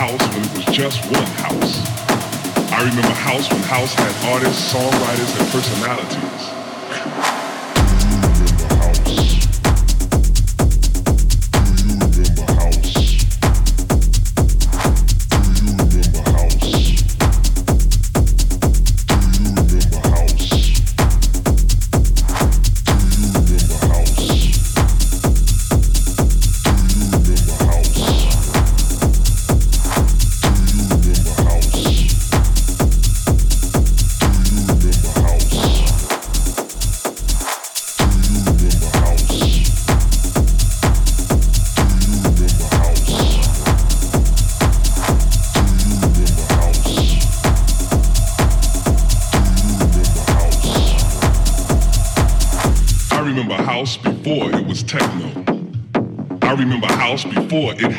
house when it was just one house. I remember house when house had artists, songwriters, and personalities.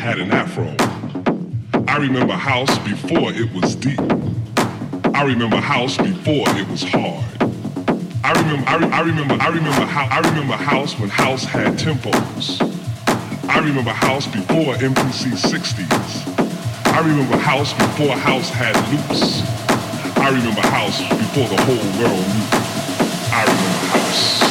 Had an afro. I remember house before it was deep. I remember house before it was hard. I remember, I, re- I remember, I remember how, I remember house when house had tempos. I remember house before MPC 60s. I remember house before house had loops. I remember house before the whole world knew. I remember house.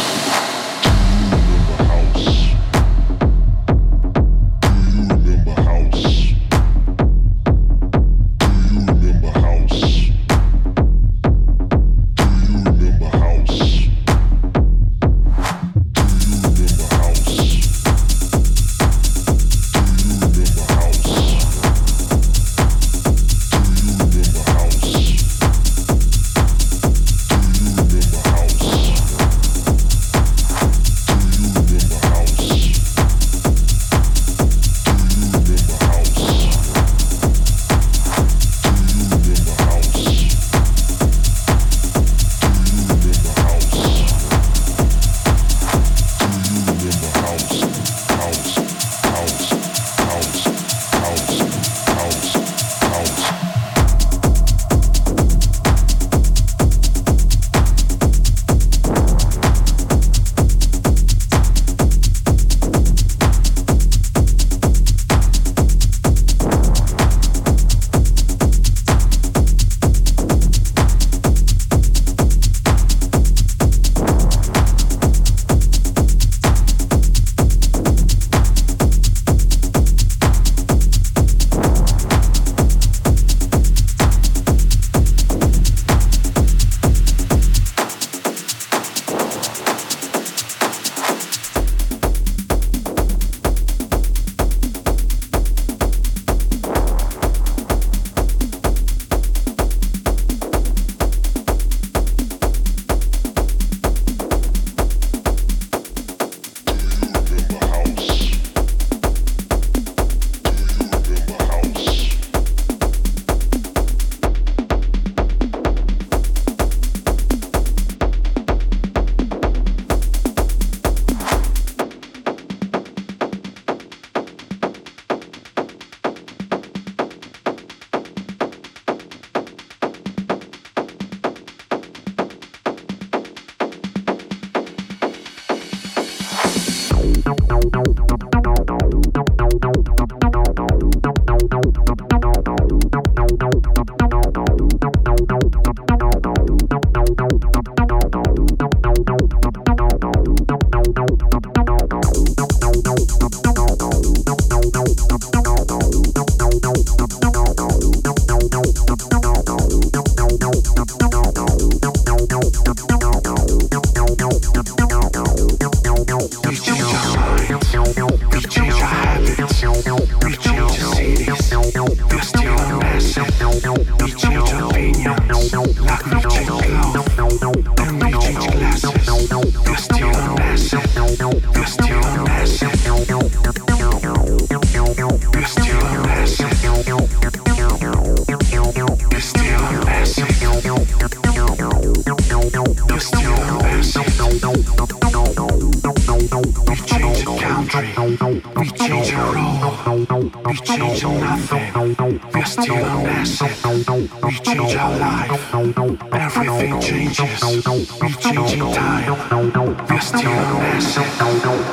Não, não, não.